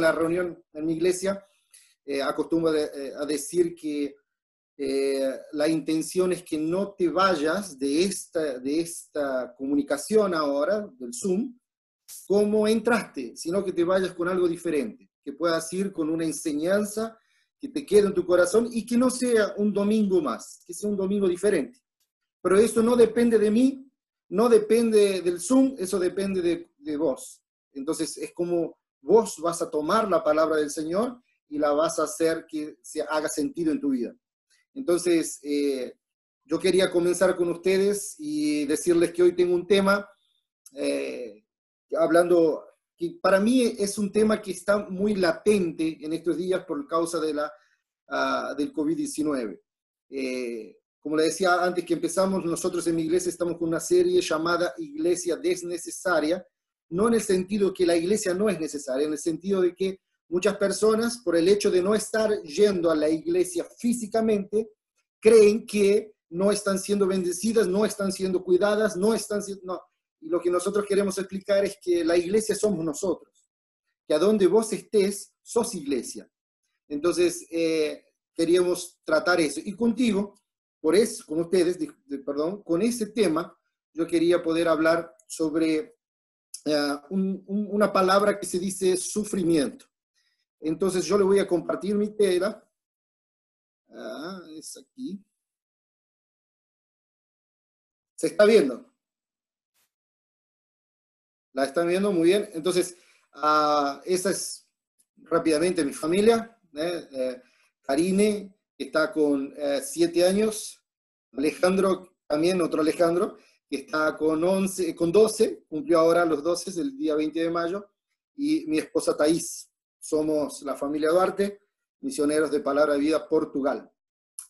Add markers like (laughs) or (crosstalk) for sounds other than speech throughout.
la reunión en mi iglesia, eh, acostumbro eh, a decir que eh, la intención es que no te vayas de esta, de esta comunicación ahora, del Zoom, como entraste, sino que te vayas con algo diferente, que puedas ir con una enseñanza que te quede en tu corazón y que no sea un domingo más, que sea un domingo diferente. Pero eso no depende de mí, no depende del Zoom, eso depende de, de vos. Entonces es como vos vas a tomar la palabra del Señor y la vas a hacer que se haga sentido en tu vida. Entonces, eh, yo quería comenzar con ustedes y decirles que hoy tengo un tema, eh, hablando, que para mí es un tema que está muy latente en estos días por causa de la, uh, del COVID-19. Eh, como le decía antes que empezamos, nosotros en mi iglesia estamos con una serie llamada Iglesia Desnecesaria, no en el sentido que la iglesia no es necesaria, en el sentido de que Muchas personas, por el hecho de no estar yendo a la iglesia físicamente, creen que no están siendo bendecidas, no están siendo cuidadas, no están siendo... No. Y lo que nosotros queremos explicar es que la iglesia somos nosotros, que a donde vos estés, sos iglesia. Entonces, eh, queríamos tratar eso. Y contigo, por eso, con ustedes, perdón, con ese tema, yo quería poder hablar sobre eh, una palabra que se dice sufrimiento. Entonces yo le voy a compartir mi tela. Ah, es aquí. ¿Se está viendo? ¿La están viendo? Muy bien. Entonces, uh, esa es rápidamente mi familia. ¿eh? Eh, Karine está con eh, siete años. Alejandro, también otro Alejandro, que está con, 11, con 12, cumplió ahora los 12, el día 20 de mayo. Y mi esposa Thais, somos la familia Duarte, misioneros de Palabra de Vida Portugal.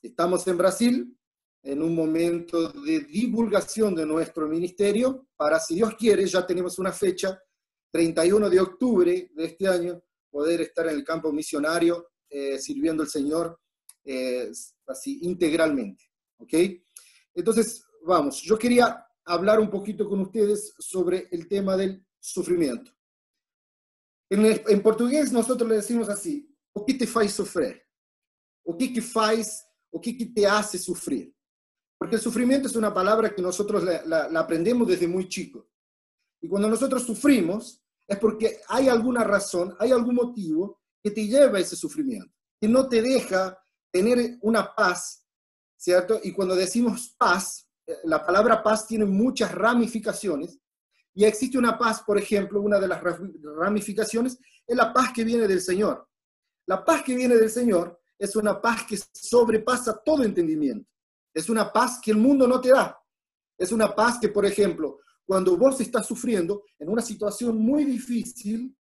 Estamos en Brasil en un momento de divulgación de nuestro ministerio para, si Dios quiere, ya tenemos una fecha, 31 de octubre de este año, poder estar en el campo misionario eh, sirviendo al Señor eh, así integralmente. ¿Ok? Entonces, vamos, yo quería hablar un poquito con ustedes sobre el tema del sufrimiento. En, portugués nosotros le decimos así, o que te faz sufrir? O que que faz, o que que te hace sufrir? Porque el sufrimiento es una palabra que nosotros la, aprendemos desde muy chico. Y cuando nosotros sufrimos es porque hay alguna razón, hay algún motivo que te lleva a ese sufrimiento, que no te deja tener una paz, ¿cierto? Y cuando decimos paz, la palabra paz tiene muchas ramificaciones y existe una paz, por ejemplo, una de las ramificaciones es la paz que viene del Señor. La paz que viene del Señor es una paz que sobrepasa todo entendimiento. Es una paz que el mundo no te da. Es una paz que, por ejemplo, cuando vos estás sufriendo en una situación muy difícil,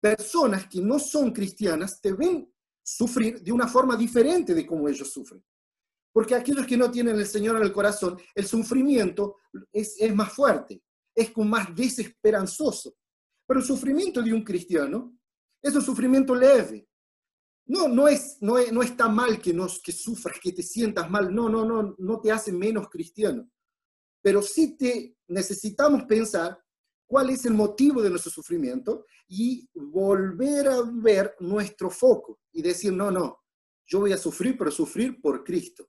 personas que no son cristianas te ven sufrir de una forma diferente de como ellos sufren. Porque aquellos que no tienen el Señor en el corazón, el sufrimiento es, es más fuerte es más desesperanzoso. Pero el sufrimiento de un cristiano es un sufrimiento leve. No, no, es, no, no está mal que, nos, que sufras, que te sientas mal. No, no, no, no te hace menos cristiano. Pero sí te necesitamos pensar cuál es el motivo de nuestro sufrimiento y volver a ver nuestro foco y decir, no, no, yo voy a sufrir, pero sufrir por Cristo.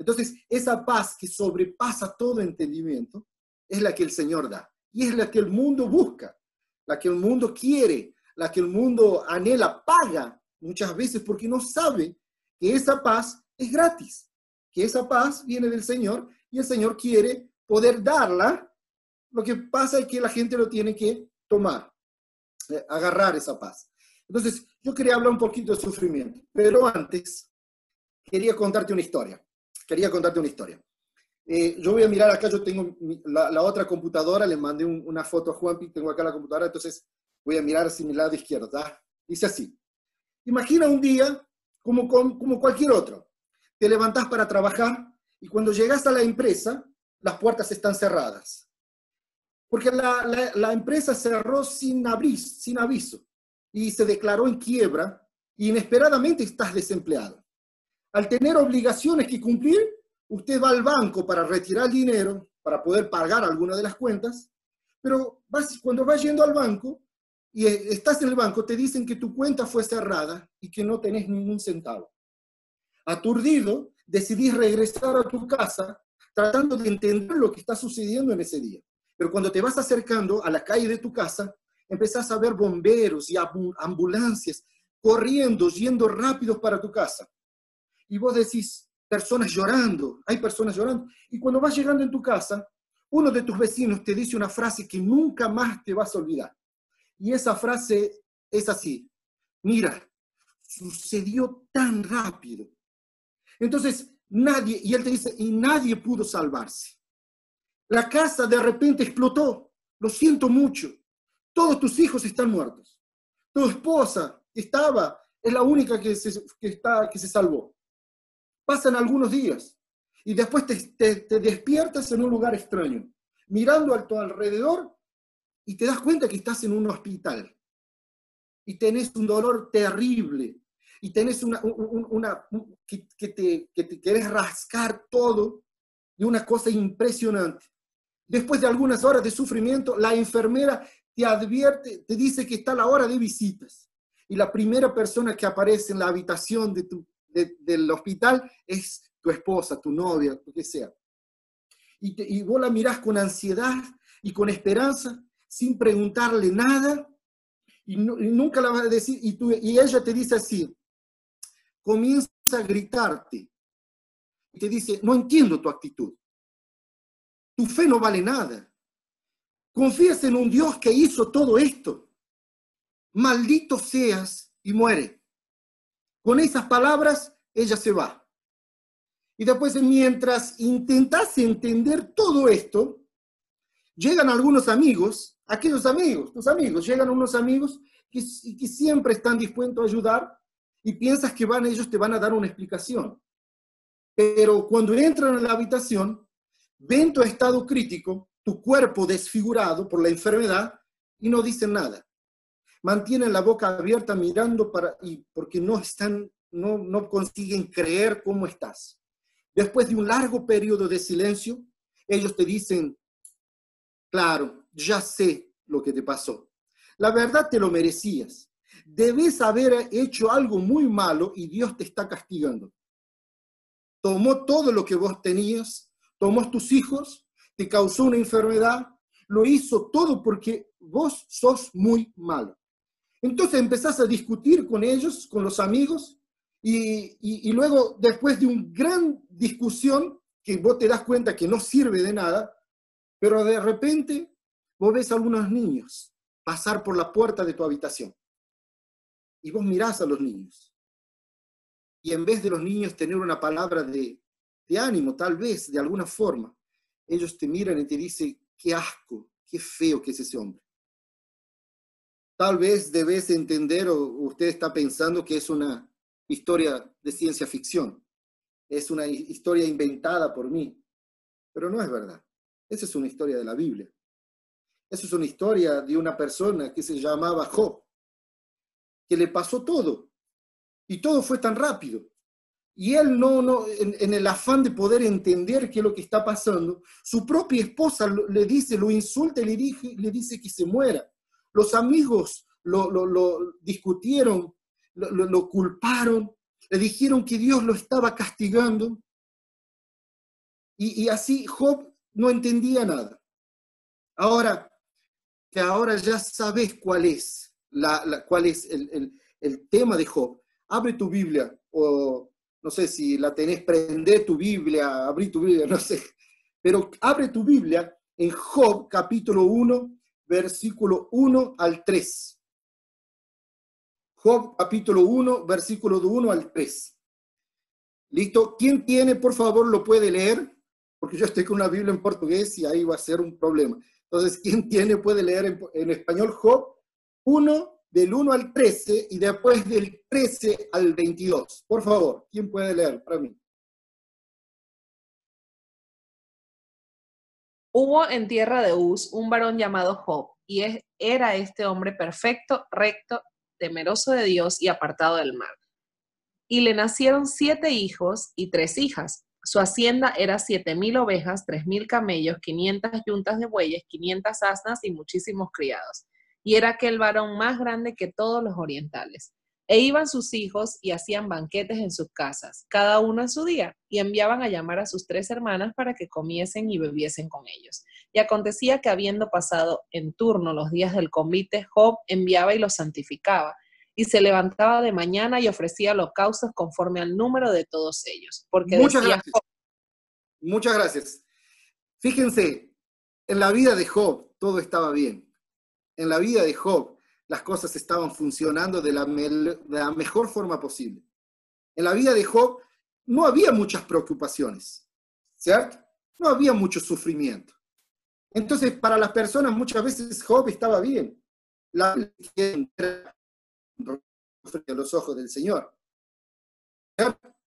Entonces, esa paz que sobrepasa todo entendimiento es la que el Señor da. Y es la que el mundo busca, la que el mundo quiere, la que el mundo anhela, paga muchas veces porque no sabe que esa paz es gratis, que esa paz viene del Señor y el Señor quiere poder darla. Lo que pasa es que la gente lo tiene que tomar, eh, agarrar esa paz. Entonces, yo quería hablar un poquito de sufrimiento, pero antes quería contarte una historia. Quería contarte una historia. Eh, yo voy a mirar acá, yo tengo la, otra computadora, le mandé una foto a Juanpi, tengo acá la computadora, entonces voy a mirar hacia mi lado izquierdo. Dice así, imagina un día como, cualquier otro. Te levantás para trabajar y cuando llegas a la empresa, las puertas están cerradas. Porque la, empresa cerró sin, abris, sin aviso y se declaró en quiebra y inesperadamente estás desempleado. Al tener obligaciones que cumplir, usted va al banco para retirar dinero, para poder pagar alguna de las cuentas, pero cuando va yendo al banco, y estás en el banco, te dicen que tu cuenta fue cerrada y que no tenés ningún centavo. Aturdido, decidís regresar a tu casa tratando de entender lo que está sucediendo en ese día. Pero cuando te vas acercando a la calle de tu casa, empezás a ver bomberos y ambulancias corriendo, yendo rápidos para tu casa. Y vos decís, personas llorando, hay personas llorando. Y cuando vas llegando en tu casa, uno de tus vecinos te dice una frase que nunca más te vas a olvidar. Y esa frase es así, mira, sucedió tan rápido. Entonces, nadie, y él te dice, y nadie pudo salvarse. La casa de repente explotó, lo siento mucho, todos tus hijos están muertos, tu esposa estaba, es la única que se, está, que se salvó. Pasan algunos días y después te, despiertas en un lugar extraño, mirando a tu alrededor y te das cuenta que estás en un hospital y tenés un dolor terrible y tenés una, una, que, te, que te querés rascar todo de una cosa impresionante. Después de algunas horas de sufrimiento, la enfermera te advierte, te dice que está la hora de visitas. Y la primera persona que aparece en la habitación de tu del hospital es tu esposa, tu novia, lo que sea. Y, y vos la mirás con ansiedad y con esperanza, sin preguntarle nada, y, nunca la vas a decir, y, tú, y ella te dice así, comienza a gritarte, y te dice, no entiendo tu actitud, tu fe no vale nada, confías en un Dios que hizo todo esto, maldito seas y muere. Con esas palabras, ella se va. Y después, mientras intentas entender todo esto, llegan algunos amigos, aquellos amigos, tus amigos, llegan unos amigos que, que siempre están dispuestos a ayudar y piensas que van, ellos te van a dar una explicación. Pero cuando entran en la habitación, ven tu estado crítico, tu cuerpo desfigurado por la enfermedad y no dicen nada mantienen la boca abierta mirando para, y porque no están, no, no consiguen creer cómo estás. Después de un largo periodo de silencio, ellos te dicen, claro, ya sé lo que te pasó. La verdad te lo merecías. Debes haber hecho algo muy malo y Dios te está castigando. Tomó todo lo que vos tenías, tomó tus hijos, te causó una enfermedad, lo hizo todo porque vos sos muy malo. Entonces empezás a discutir con ellos, con los amigos, y, luego, después de una gran discusión, que vos te das cuenta que no sirve de nada, pero de repente vos ves a algunos niños pasar por la puerta de tu habitación. Y vos mirás a los niños. Y en vez de los niños tener una palabra de, de ánimo, tal vez, de alguna forma, ellos te miran y te dicen, qué asco, qué feo que es ese hombre tal vez debes entender o usted está pensando que es una historia de ciencia ficción, es una historia inventada por mí, pero no es verdad. Esa es una historia de la Biblia. Esa es una historia de una persona que se llamaba Job, que le pasó todo y todo fue tan rápido. Y él no, no en, el afán de poder entender qué es lo que está pasando, su propia esposa le dice, lo insulta y le, le dice que se muera. Los amigos lo, discutieron, lo, culparon, le dijeron que Dios lo estaba castigando. Y, así Job no entendía nada. Ahora, que ahora ya sabes cuál es, la, cuál es el, el, tema de Job, abre tu Biblia o no sé si la tenés, prende tu Biblia, abrí tu Biblia, (laughs) no sé, pero abre tu Biblia en Job capítulo 1, versículo 1 al 3. Job capítulo 1, versículo de 1 al 3. ¿Listo? ¿Quién tiene, por favor, lo puede leer? Porque yo estoy con una Biblia en portugués y ahí va a ser un problema. Entonces, ¿quién tiene puede leer en, español Job 1 del 1 al 13 y después del 13 al 22? Por favor, ¿quién puede leer para mí? Hubo en tierra de Uz un varón llamado Job, y era este hombre perfecto, recto, temeroso de Dios y apartado del mal. Y le nacieron siete hijos y tres hijas. Su hacienda era siete mil ovejas, tres mil camellos, quinientas yuntas de bueyes, quinientas asnas y muchísimos criados. y era aquel varón más grande que todos los orientales. E iban sus hijos y hacían banquetes en sus casas, cada uno en su día, y enviaban a llamar a sus tres hermanas para que comiesen y bebiesen con ellos. Y acontecía que habiendo pasado en turno los días del convite, Job enviaba y los santificaba, y se levantaba de mañana y ofrecía holocaustos conforme al número de todos ellos. Porque Muchas gracias. Muchas gracias. Fíjense, en la vida de Job todo estaba bien. En la vida de Job las cosas estaban funcionando de la, mejor forma posible. En la vida de Job no había muchas preocupaciones, ¿cierto? No había mucho sufrimiento. Entonces, para las personas muchas veces Job estaba bien. La frente a los ojos del Señor.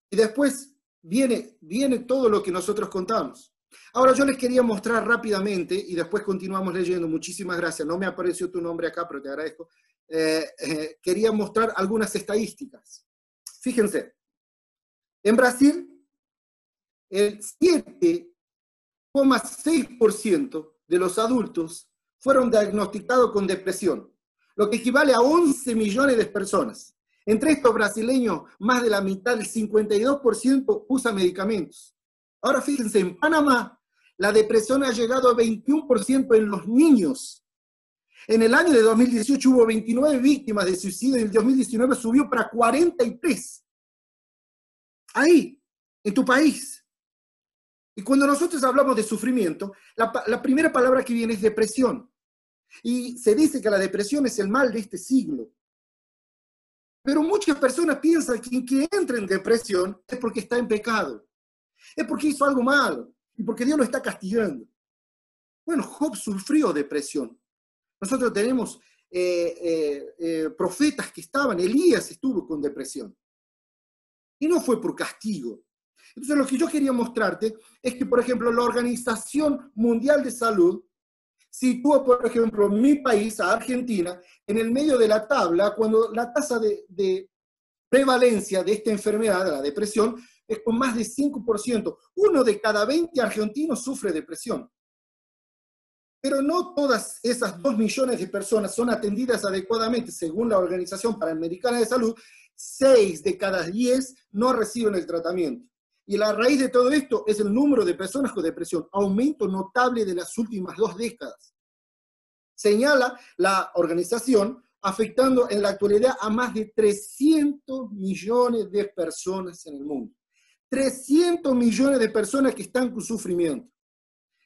Y después viene, viene todo lo que nosotros contamos. Ahora yo les quería mostrar rápidamente y después continuamos leyendo. Muchísimas gracias. No me apareció tu nombre acá, pero te agradezco. Eh, eh, quería mostrar algunas estadísticas. Fíjense, en Brasil, el 7,6% de los adultos fueron diagnosticados con depresión, lo que equivale a 11 millones de personas. Entre estos brasileños, más de la mitad, el 52%, usa medicamentos. Ahora fíjense, en Panamá la depresión ha llegado a 21% en los niños. En el año de 2018 hubo 29 víctimas de suicidio y en el 2019 subió para 43. Ahí, en tu país. Y cuando nosotros hablamos de sufrimiento, la, la, primera palabra que viene es depresión. Y se dice que la depresión es el mal de este siglo. Pero muchas personas piensan que quien entra en depresión es porque está en pecado. Es porque hizo algo malo y porque Dios lo está castigando. Bueno, Job sufrió depresión. Nosotros tenemos eh, eh, eh, profetas que estaban, Elías estuvo con depresión. Y no fue por castigo. Entonces lo que yo quería mostrarte es que, por ejemplo, la Organización Mundial de Salud sitúa, por ejemplo, mi país, a Argentina, en el medio de la tabla cuando la tasa de, de prevalencia de esta enfermedad, de la depresión, es con más de 5%. Uno de cada 20 argentinos sufre depresión. Pero no todas esas 2 millones de personas son atendidas adecuadamente. Según la Organización Panamericana de Salud, 6 de cada 10 no reciben el tratamiento. Y la raíz de todo esto es el número de personas con depresión, aumento notable de las últimas dos décadas. Señala la organización afectando en la actualidad a más de 300 millones de personas en el mundo. 300 millones de personas que están con sufrimiento.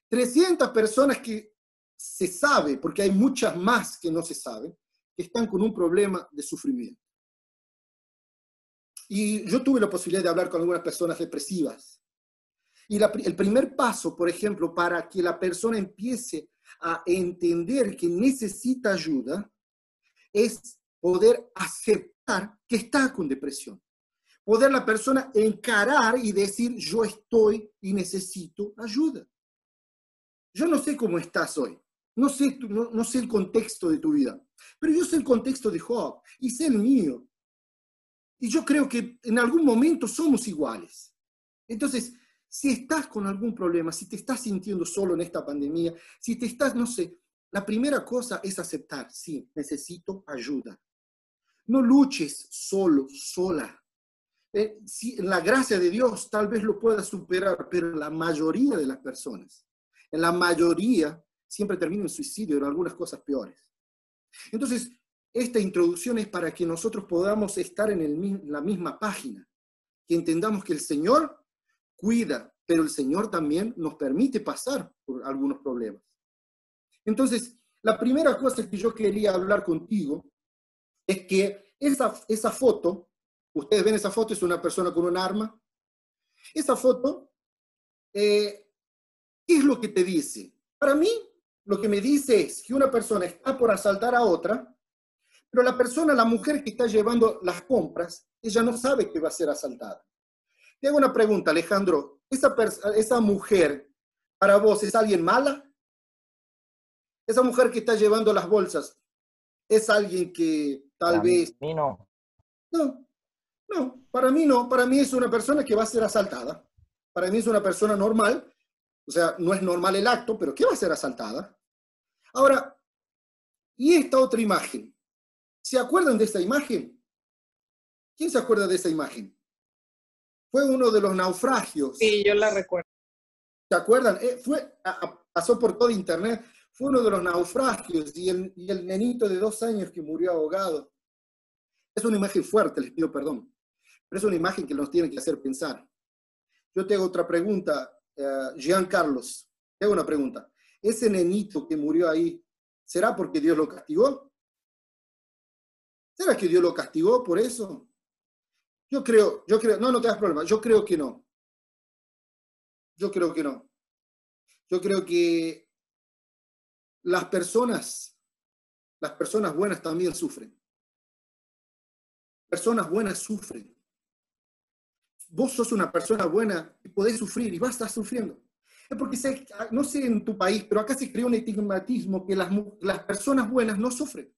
300 personas que se sabe, porque hay muchas más que no se saben, que están con un problema de sufrimiento. Y yo tuve la posibilidad de hablar con algunas personas depresivas. Y el primer paso, por ejemplo, para que la persona empiece a entender que necesita ayuda, es poder aceptar que está con depresión poder la persona encarar y decir, yo estoy y necesito ayuda. Yo no sé cómo estás hoy, no sé, no, no sé el contexto de tu vida, pero yo sé el contexto de Job y sé el mío. Y yo creo que en algún momento somos iguales. Entonces, si estás con algún problema, si te estás sintiendo solo en esta pandemia, si te estás, no sé, la primera cosa es aceptar, sí, necesito ayuda. No luches solo, sola. Eh, en la gracia de Dios tal vez lo pueda superar, pero la mayoría de las personas, en la mayoría, siempre termina en suicidio o en algunas cosas peores. Entonces, esta introducción es para que nosotros podamos estar en la misma página, que entendamos que el Señor cuida, pero el Señor también nos permite pasar por algunos problemas. Entonces, la primera cosa que yo quería hablar contigo es que esa, esa foto Ustedes ven esa foto, es una persona con un arma. Esa foto, eh, ¿qué es lo que te dice? Para mí, lo que me dice es que una persona está por asaltar a otra, pero la persona, la mujer que está llevando las compras, ella no sabe que va a ser asaltada. Te hago una pregunta, Alejandro. ¿Esa, esa mujer para vos es alguien mala? ¿Esa mujer que está llevando las bolsas es alguien que tal vez... no. No, no, para mí no, para mí es una persona que va a ser asaltada. Para mí es una persona normal, o sea, no es normal el acto, pero que va a ser asaltada. Ahora, Y esta otra imagen. ¿Se acuerdan de esta imagen? ¿Quién se acuerda de esa imagen? Fue uno de los naufragios. Sí, yo la recuerdo. ¿Se acuerdan? Eh, fue, pasó por todo internet. Fue uno de los naufragios y el, y el nenito de dos años que murió ahogado. Es una imagen fuerte, les pido perdón. Pero es una imagen que nos tiene que hacer pensar. Yo te hago otra pregunta, uh, Jean Carlos. Te hago una pregunta. Ese nenito que murió ahí, ¿será porque Dios lo castigó? ¿Será que Dios lo castigó por eso? Yo creo, yo creo, no, no te das problema, yo creo que no. Yo creo que no. Yo creo que las personas, las personas buenas también sufren. Personas buenas sufren. Vos sos una persona buena y podés sufrir y vas a estar sufriendo. Es porque, no sé en tu país, pero acá se creó un estigmatismo que las, las personas buenas no sufren.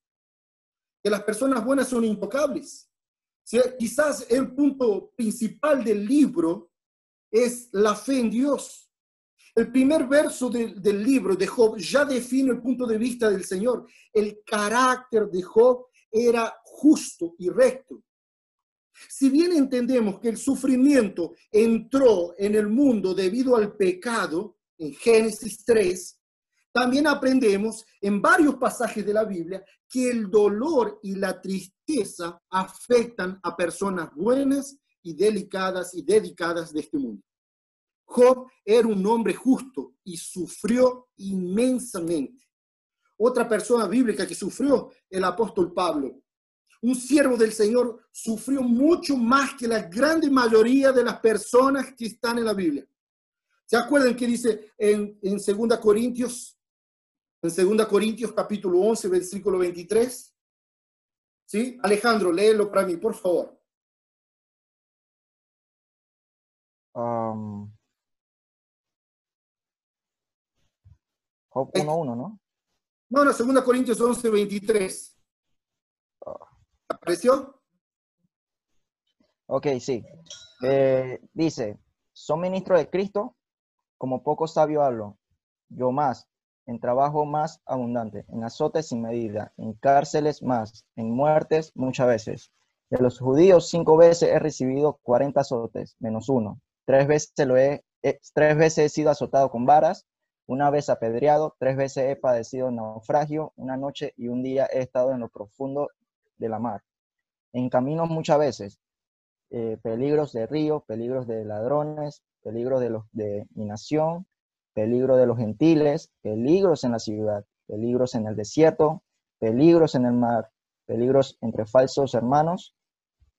Que las personas buenas son intocables. Quizás el punto principal del libro es la fe en Dios. El primer verso del libro de Job ya define el punto de vista del Señor. El carácter de Job era justo y recto. Si bien entendemos que el sufrimiento entró en el mundo debido al pecado, en Génesis 3, también aprendemos en varios pasajes de la Biblia que el dolor y la tristeza afectan a personas buenas y delicadas y dedicadas de este mundo. Job era un hombre justo y sufrió inmensamente. Otra persona bíblica que sufrió, el apóstol Pablo. Un siervo del Señor sufrió mucho más que la gran mayoría de las personas que están en la Biblia. ¿Se acuerdan que dice en, en 2 Corintios? En 2 Corintios capítulo 11, versículo 23. ¿Sí? Alejandro, léelo para mí, por favor. Um, Job 1.1, ¿no? No, no, 2 Corintios 11, 23. ¿Apareció? Ok, sí. Eh, dice, son ministros de Cristo, como poco sabio hablo, yo más, en trabajo más abundante, en azotes sin medida, en cárceles más, en muertes muchas veces. De los judíos cinco veces he recibido cuarenta azotes, menos uno. Tres veces, lo he, eh, tres veces he sido azotado con varas, una vez apedreado, tres veces he padecido naufragio, una noche y un día he estado en lo profundo de la mar. En camino muchas veces, eh, peligros de río, peligros de ladrones, peligros de, de mi nación, peligro de los gentiles, peligros en la ciudad, peligros en el desierto, peligros en el mar, peligros entre falsos hermanos,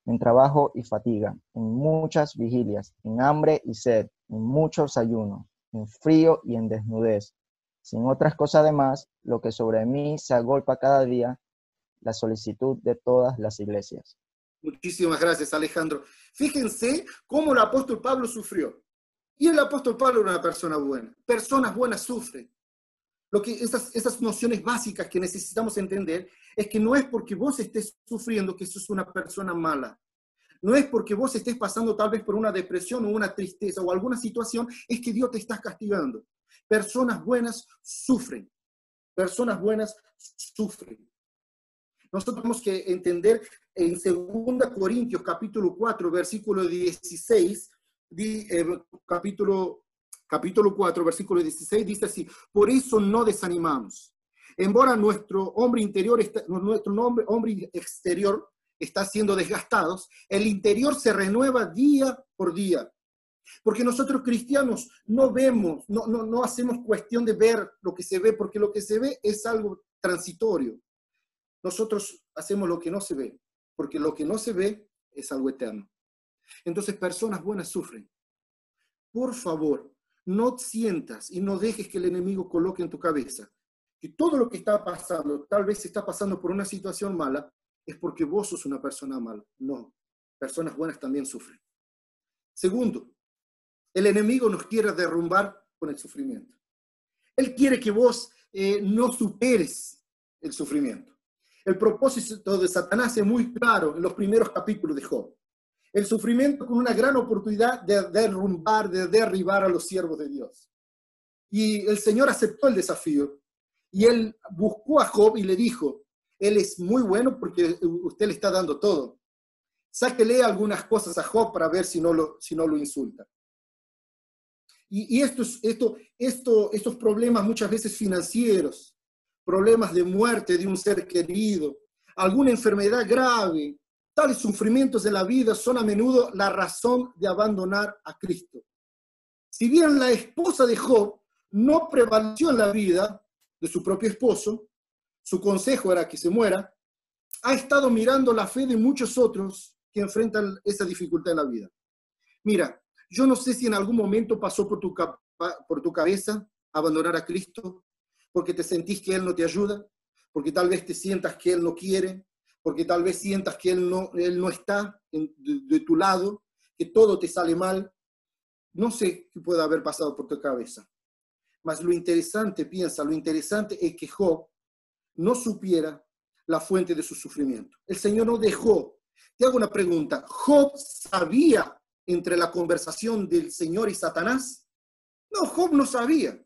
en trabajo y fatiga, en muchas vigilias, en hambre y sed, en muchos ayunos, en frío y en desnudez. Sin otras cosas además, lo que sobre mí se agolpa cada día, la solicitud de todas las iglesias. Muchísimas gracias, Alejandro. Fíjense cómo el apóstol Pablo sufrió. Y el apóstol Pablo era una persona buena. Personas buenas sufren. Lo que esas, esas nociones básicas que necesitamos entender es que no es porque vos estés sufriendo que sos una persona mala. No es porque vos estés pasando tal vez por una depresión o una tristeza o alguna situación, es que Dios te está castigando. Personas buenas sufren. Personas buenas sufren. Nosotros tenemos que entender en 2 Corintios capítulo 4, versículo 16, eh, capítulo, capítulo 4, versículo 16, dice así, por eso no desanimamos. Embora nuestro hombre interior, nuestro hombre, hombre exterior está siendo desgastados, el interior se renueva día por día. Porque nosotros cristianos no vemos, no, no, no hacemos cuestión de ver lo que se ve, porque lo que se ve es algo transitorio. Nosotros hacemos lo que no se ve, porque lo que no se ve es algo eterno. Entonces personas buenas sufren. Por favor, no sientas y no dejes que el enemigo coloque en tu cabeza que todo lo que está pasando, tal vez está pasando por una situación mala, es porque vos sos una persona mala. No, personas buenas también sufren. Segundo, el enemigo nos quiere derrumbar con el sufrimiento. Él quiere que vos eh, no superes el sufrimiento. El propósito de Satanás es muy claro en los primeros capítulos de Job. El sufrimiento con una gran oportunidad de derrumbar, de derribar a los siervos de Dios. Y el Señor aceptó el desafío Y él buscó a Job y le dijo, él es muy bueno porque usted le está dando todo. Sáquele algunas cosas a Job para ver si no lo, insulta. Y, estos, esto, esto, estos problemas muchas veces financieros, problemas de muerte de un ser querido, alguna enfermedad grave, tales sufrimientos de la vida son a menudo la razón de abandonar a Cristo. Si bien la esposa de Job no prevaleció en la vida de su propio esposo, su consejo era que se muera, ha estado mirando la fe de muchos otros que enfrentan esa dificultad en la vida. Mira, yo no sé si en algún momento pasó por tu, por tu cabeza abandonar a Cristo, porque te sentís que Él no te ayuda, porque tal vez te sientas que Él no quiere, porque tal vez sientas que Él no, él no está de, tu lado, que todo te sale mal. No sé qué puede haber pasado por tu cabeza. Mas lo interesante, piensa, lo interesante es que Job no supiera la fuente de su sufrimiento. El Señor no dejó. Te hago una pregunta. ¿Job sabía entre la conversación del Señor y Satanás? No, Job no sabía.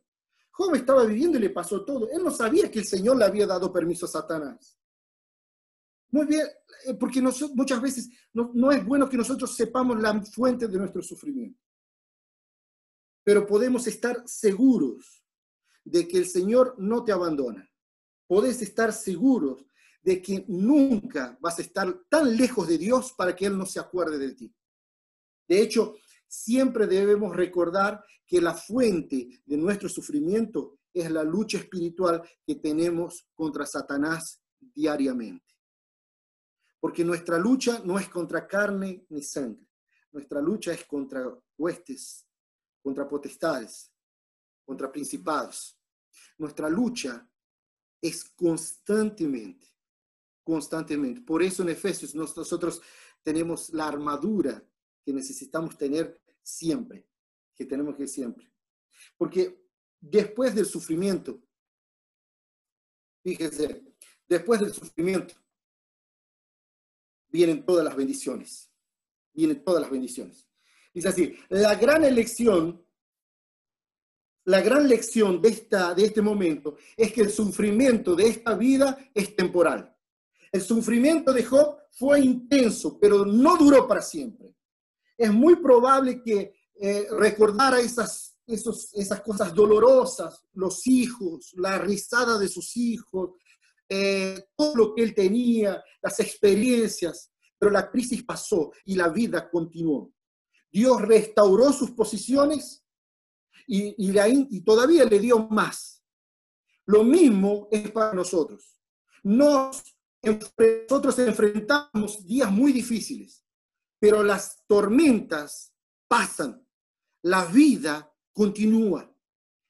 Job estaba viviendo y le pasó todo. Él no sabía que el Señor le había dado permiso a Satanás. Muy bien, eh, porque muchas veces no, es bueno que nosotros sepamos la fuente de nuestro sufrimiento. Pero podemos estar seguros de que el Señor no te abandona. Podés estar seguros de que nunca vas a estar tan lejos de Dios para que Él no se acuerde de ti. De hecho, siempre debemos recordar que la fuente de nuestro sufrimiento es la lucha espiritual que tenemos contra Satanás diariamente. Porque nuestra lucha no es contra carne ni sangre. Nuestra lucha es contra huestes, contra potestades, contra principados. Nuestra lucha es constantemente, constantemente. Por eso en Efesios nosotros tenemos la armadura que necesitamos tener siempre, que tenemos que siempre. Porque después del sufrimiento, fíjense, después del sufrimiento vienen todas las bendiciones, vienen todas las bendiciones. Dice así, la gran elección, la gran lección de, esta, de este momento es que el sufrimiento de esta vida es temporal. El sufrimiento de Job fue intenso, pero no duró para siempre es muy probable que eh, recordara esas, cosas dolorosas, los hijos, la risada de sus hijos, eh, todo lo que él tenía, las experiencias, pero la crisis pasó y la vida continuó. Dios restauró sus posiciones y, todavía le dio más. Lo mismo es para nosotros. Nos, nosotros enfrentamos días muy difíciles pero las tormentas pasan, la vida continúa.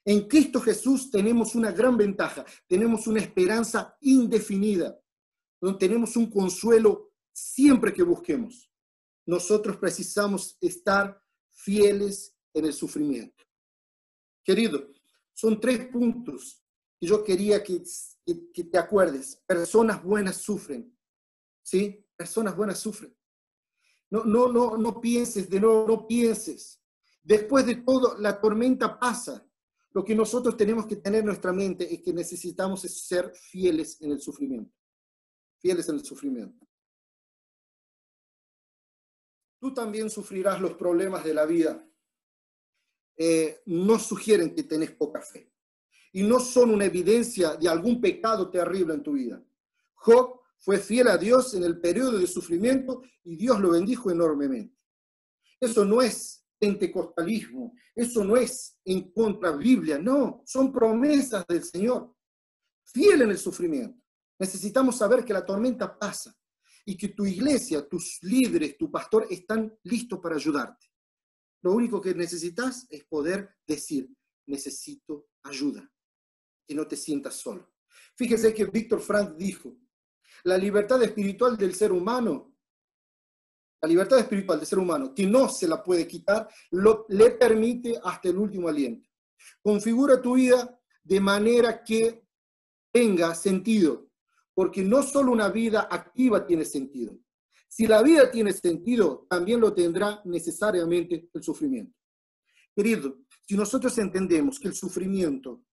En Cristo Jesús tenemos una gran ventaja, tenemos una esperanza indefinida, donde tenemos un consuelo siempre que busquemos. Nosotros precisamos estar fieles en el sufrimiento. Querido, son tres puntos que yo quería que, que te acuerdes. Personas buenas sufren, ¿sí? Personas buenas sufren. No, no, no, no pienses, de nuevo, no pienses. Después de todo, la tormenta pasa. Lo que nosotros tenemos que tener en nuestra mente es que necesitamos ser fieles en el sufrimiento. Fieles en el sufrimiento. Tú también sufrirás los problemas de la vida. Eh, no sugieren que tenés poca fe. Y no son una evidencia de algún pecado terrible en tu vida. Job fue fiel a Dios en el periodo de sufrimiento y Dios lo bendijo enormemente. Eso no es pentecostalismo, eso no es en contra Biblia, no, son promesas del Señor. Fiel en el sufrimiento. Necesitamos saber que la tormenta pasa y que tu iglesia, tus líderes, tu pastor están listos para ayudarte. Lo único que necesitas es poder decir, necesito ayuda y no te sientas solo. Fíjese que Víctor Frank dijo, la libertad espiritual del ser humano, la libertad espiritual del ser humano, que no se la puede quitar, lo, le permite hasta el último aliento. Configura tu vida de manera que tenga sentido, porque no solo una vida activa tiene sentido. Si la vida tiene sentido, también lo tendrá necesariamente el sufrimiento. Querido, si nosotros entendemos que el sufrimiento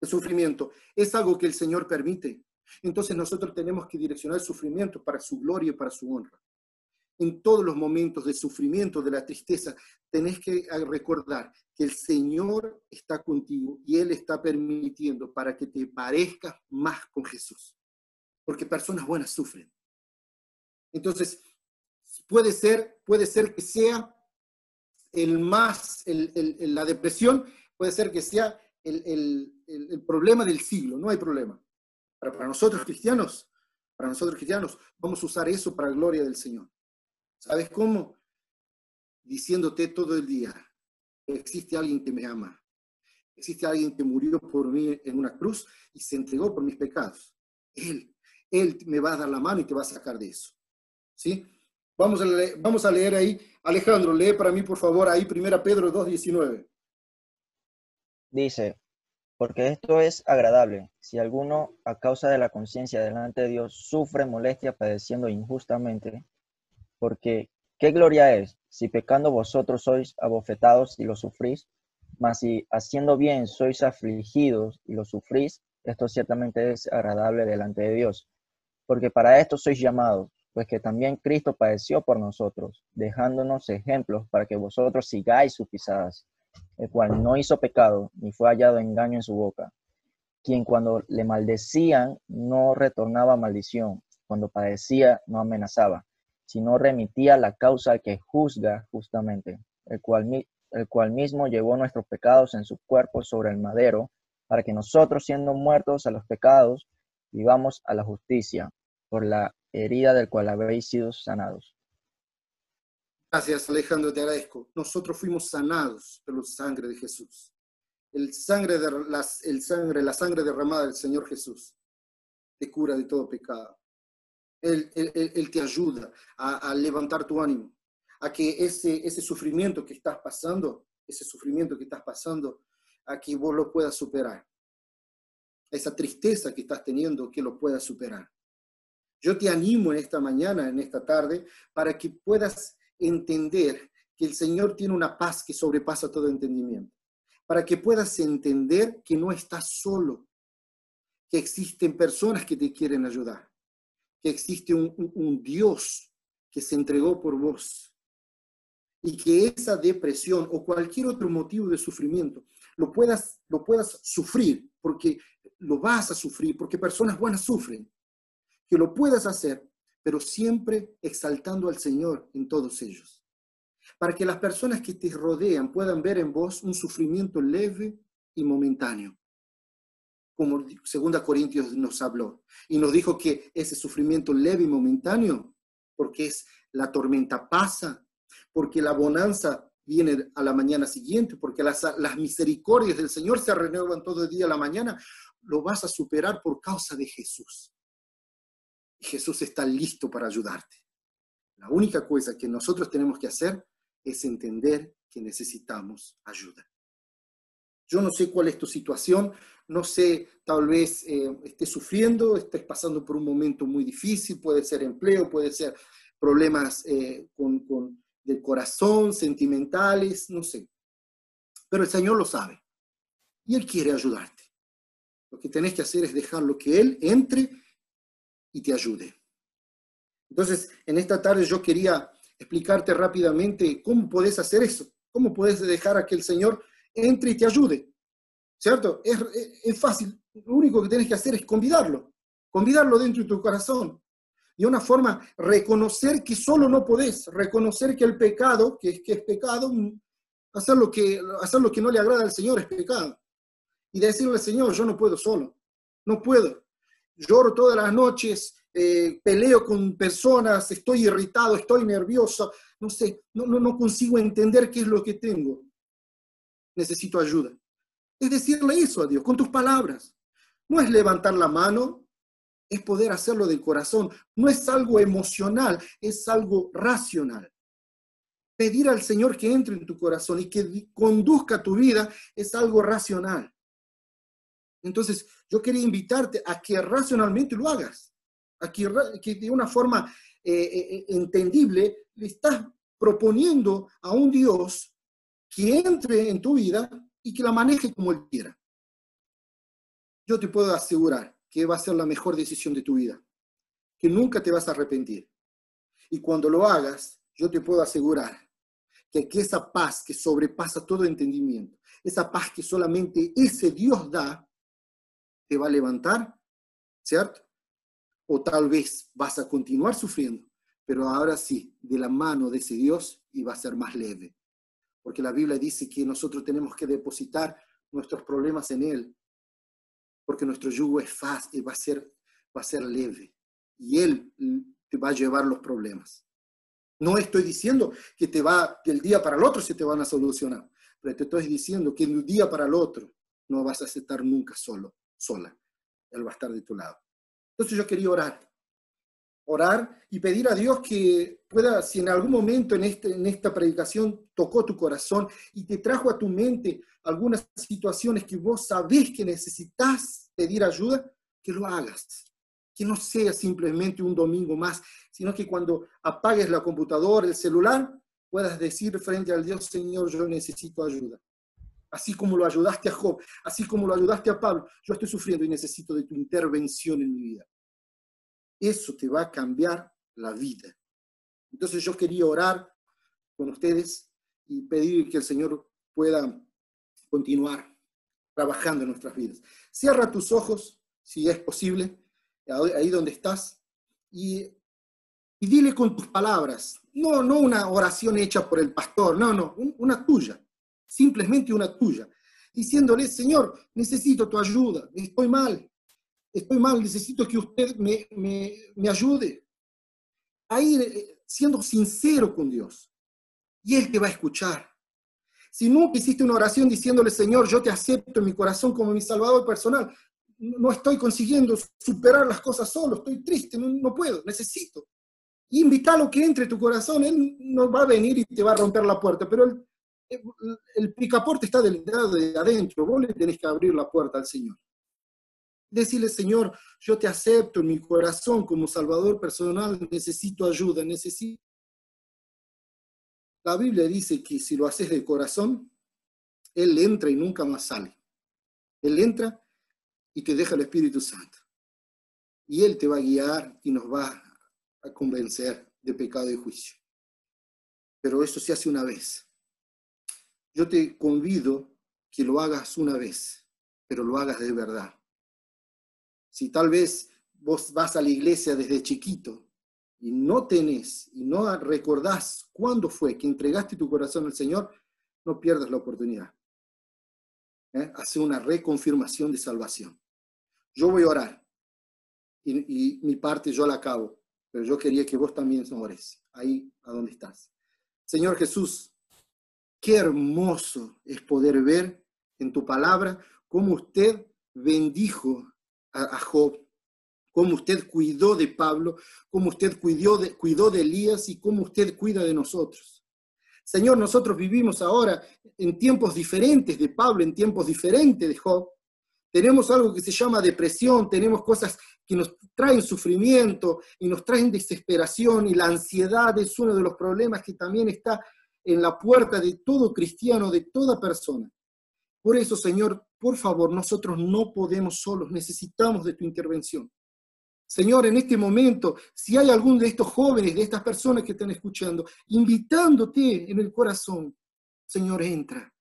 El sufrimiento es algo que el Señor permite. Entonces nosotros tenemos que direccionar el sufrimiento para su gloria y para su honra. En todos los momentos de sufrimiento, de la tristeza, tenés que recordar que el Señor está contigo y Él está permitiendo para que te parezcas más con Jesús. Porque personas buenas sufren. Entonces, puede ser, puede ser que sea el más, la depresión, puede ser que sea el, problema del siglo, no hay problema. Para nosotros cristianos, para nosotros cristianos, vamos a usar eso para la gloria del Señor. ¿Sabes cómo? Diciéndote todo el día, existe alguien que me ama. Existe alguien que murió por mí en una cruz y se entregó por mis pecados. Él, Él me va a dar la mano y te va a sacar de eso. ¿Sí? Vamos a leer, vamos a leer ahí. Alejandro, lee para mí, por favor, ahí 1 Pedro 2.19. Dice, porque esto es agradable, si alguno a causa de la conciencia delante de Dios sufre molestia padeciendo injustamente, porque ¿qué gloria es si pecando vosotros sois abofetados y lo sufrís? Mas si haciendo bien sois afligidos y lo sufrís, esto ciertamente es agradable delante de Dios. Porque para esto sois llamados, pues que también Cristo padeció por nosotros, dejándonos ejemplos para que vosotros sigáis sus pisadas el cual no hizo pecado, ni fue hallado engaño en su boca, quien cuando le maldecían no retornaba maldición, cuando padecía no amenazaba, sino remitía la causa que juzga justamente, el cual, el cual mismo llevó nuestros pecados en su cuerpo sobre el madero, para que nosotros, siendo muertos a los pecados, vivamos a la justicia, por la herida del cual habéis sido sanados. Gracias, Alejandro, te agradezco. Nosotros fuimos sanados por la sangre de Jesús. El sangre de, las, el sangre, la sangre derramada del Señor Jesús te cura de todo pecado. Él, te ayuda a, levantar tu ánimo, a que ese, ese sufrimiento que estás pasando, ese sufrimiento que estás pasando, a que vos lo puedas superar. Esa tristeza que estás teniendo, que lo puedas superar. Yo te animo en esta mañana, en esta tarde, para que puedas entender que el Señor tiene una paz que sobrepasa todo entendimiento, para que puedas entender que no estás solo, que existen personas que te quieren ayudar, que existe un, Dios que se entregó por vos y que esa depresión o cualquier otro motivo de sufrimiento lo puedas, lo puedas sufrir, porque lo vas a sufrir, porque personas buenas sufren, que lo puedas hacer pero siempre exaltando al Señor en todos ellos. Para que las personas que te rodean puedan ver en vos un sufrimiento leve y momentáneo. Como 2 Corintios nos habló y nos dijo que ese sufrimiento leve y momentáneo, porque es la tormenta pasa, porque la bonanza viene a la mañana siguiente, porque las, las misericordias del Señor se renuevan todo el día a la mañana, lo vas a superar por causa de Jesús. Jesús está listo para ayudarte. La única cosa que nosotros tenemos que hacer es entender que necesitamos ayuda. Yo no sé cuál es tu situación, no sé, tal vez eh, estés sufriendo, estés pasando por un momento muy difícil, puede ser empleo, puede ser problemas eh, con, con, del corazón, sentimentales, no sé. Pero el Señor lo sabe y Él quiere ayudarte. Lo que tenés que hacer es dejarlo que Él entre y te ayude. Entonces, en esta tarde yo quería explicarte rápidamente cómo puedes hacer eso, cómo puedes dejar a que el Señor entre y te ayude. ¿Cierto? Es, es, fácil. Lo único que tienes que hacer es convidarlo, convidarlo dentro de tu corazón. Y una forma, reconocer que solo no podés, reconocer que el pecado, que, que es pecado, hacer lo que, hacer lo que no le agrada al Señor es pecado. Y decirle, Señor, yo no puedo solo, no puedo lloro todas las noches, eh, peleo con personas, estoy irritado, estoy nervioso, no sé, no, no, consigo entender qué es lo que tengo. Necesito ayuda. Es decirle eso a Dios con tus palabras. No es levantar la mano, es poder hacerlo del corazón. No es algo emocional, es algo racional. Pedir al Señor que entre en tu corazón y que conduzca tu vida es algo racional. Entonces, yo quería invitarte a que racionalmente lo hagas, a que, de una forma eh, eh, eh, entendible le estás proponiendo a un Dios que entre en tu vida y que la maneje como Él quiera. yo te puedo asegurar que va a ser la mejor decisión de tu vida, que nunca te vas a arrepentir. Y cuando lo hagas, yo te puedo asegurar que, que esa paz que sobrepasa todo entendimiento, esa paz que solamente ese Dios da, te va a levantar, ¿cierto? O tal vez vas a continuar sufriendo, pero ahora sí, de la mano de ese Dios y va a ser más leve. Porque la Biblia dice que nosotros tenemos que depositar nuestros problemas en Él, porque nuestro yugo es fácil, va a ser, va a ser leve y Él te va a llevar los problemas. No estoy diciendo que te va, del día para el otro se te van a solucionar, pero te estoy diciendo que de un día para el otro no vas a estar nunca solo, sola. Él va a estar de tu lado. Entonces yo quería orar, orar y pedir a Dios que pueda, si en algún momento en, este, en esta predicación tocó tu corazón y te trajo a tu mente algunas situaciones que vos sabés que necesitas pedir ayuda, que lo hagas que no sea simplemente un domingo más, sino que cuando apagues la computadora, el celular, puedas decir frente al Dios, Señor, yo necesito ayuda. Así como lo ayudaste a Job, así como lo ayudaste a Pablo, yo estoy sufriendo y necesito de tu intervención en mi vida. Eso te va a cambiar la vida. Entonces yo quería orar con ustedes y pedir que el Señor pueda continuar trabajando en nuestras vidas. Cierra tus ojos, si es posible ahí donde estás, y, dile con tus palabras, no, no una oración hecha por el pastor, no, no, una tuya, simplemente una tuya, diciéndole, Señor, necesito tu ayuda, estoy mal, estoy mal, necesito que usted me, me, me ayude. Ahí eh, siendo sincero con Dios, y Él te va a escuchar. Si nunca hiciste una oración diciéndole, Señor, yo te acepto en mi corazón como mi Salvador personal, no estoy consiguiendo superar las cosas solo, estoy triste, no, puedo, necesito. Y invítalo que entre tu corazón, él no va a venir y te va a romper la puerta, pero el, el, picaporte está del lado de adentro, vos le tenés que abrir la puerta al Señor. Decirle, Señor, yo te acepto en mi corazón como Salvador personal, necesito ayuda, necesito... La Biblia dice que si lo haces de corazón, Él entra y nunca más sale. Él entra y te deja el Espíritu Santo. Y Él te va a guiar y nos va a convencer de pecado y juicio. Pero eso se hace una vez. Yo te convido que lo hagas una vez, pero lo hagas de verdad. Si tal vez vos vas a la iglesia desde chiquito y no tenés y no recordás cuándo fue que entregaste tu corazón al Señor, no pierdas la oportunidad. ¿Eh? Hace una reconfirmación de salvación. Yo voy a orar y, mi parte yo la acabo, pero yo quería que vos también ores, ahí a donde estás. Señor Jesús, qué hermoso es poder ver en tu palabra cómo usted bendijo a, Job, cómo usted cuidó de Pablo, cómo usted cuidó de, cuidó de Elías y cómo usted cuida de nosotros. Señor, nosotros vivimos ahora en tiempos diferentes de Pablo, en tiempos diferentes de Job, tenemos algo que se llama depresión, tenemos cosas que nos traen sufrimiento y nos traen desesperación y la ansiedad es uno de los problemas que también está en la puerta de todo cristiano, de toda persona. Por eso, Señor, por favor, nosotros no podemos solos, necesitamos de tu intervención. Señor, en este momento, si hay algún de estos jóvenes, de estas personas que están escuchando, invitándote en el corazón, Señor, entra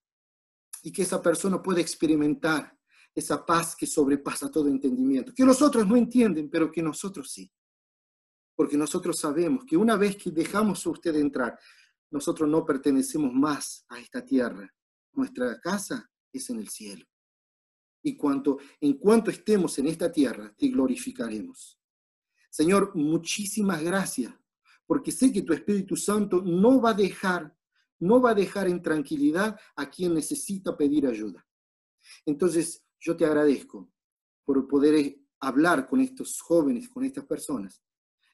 y que esa persona pueda experimentar esa paz que sobrepasa todo entendimiento, que los otros no entienden, pero que nosotros sí. Porque nosotros sabemos que una vez que dejamos a usted entrar, nosotros no pertenecemos más a esta tierra. Nuestra casa es en el cielo. Y cuanto, en cuanto estemos en esta tierra, te glorificaremos. Señor, muchísimas gracias, porque sé que tu Espíritu Santo no va a dejar, no va a dejar en tranquilidad a quien necesita pedir ayuda. Entonces, yo te agradezco por poder hablar con estos jóvenes, con estas personas,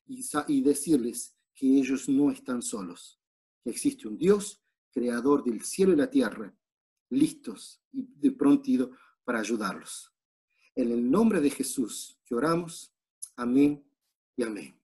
y, decirles que ellos no están solos, que existe un Dios, creador del cielo y la tierra, listos y de pronto para ayudarlos. En el nombre de Jesús que oramos, amén y amén.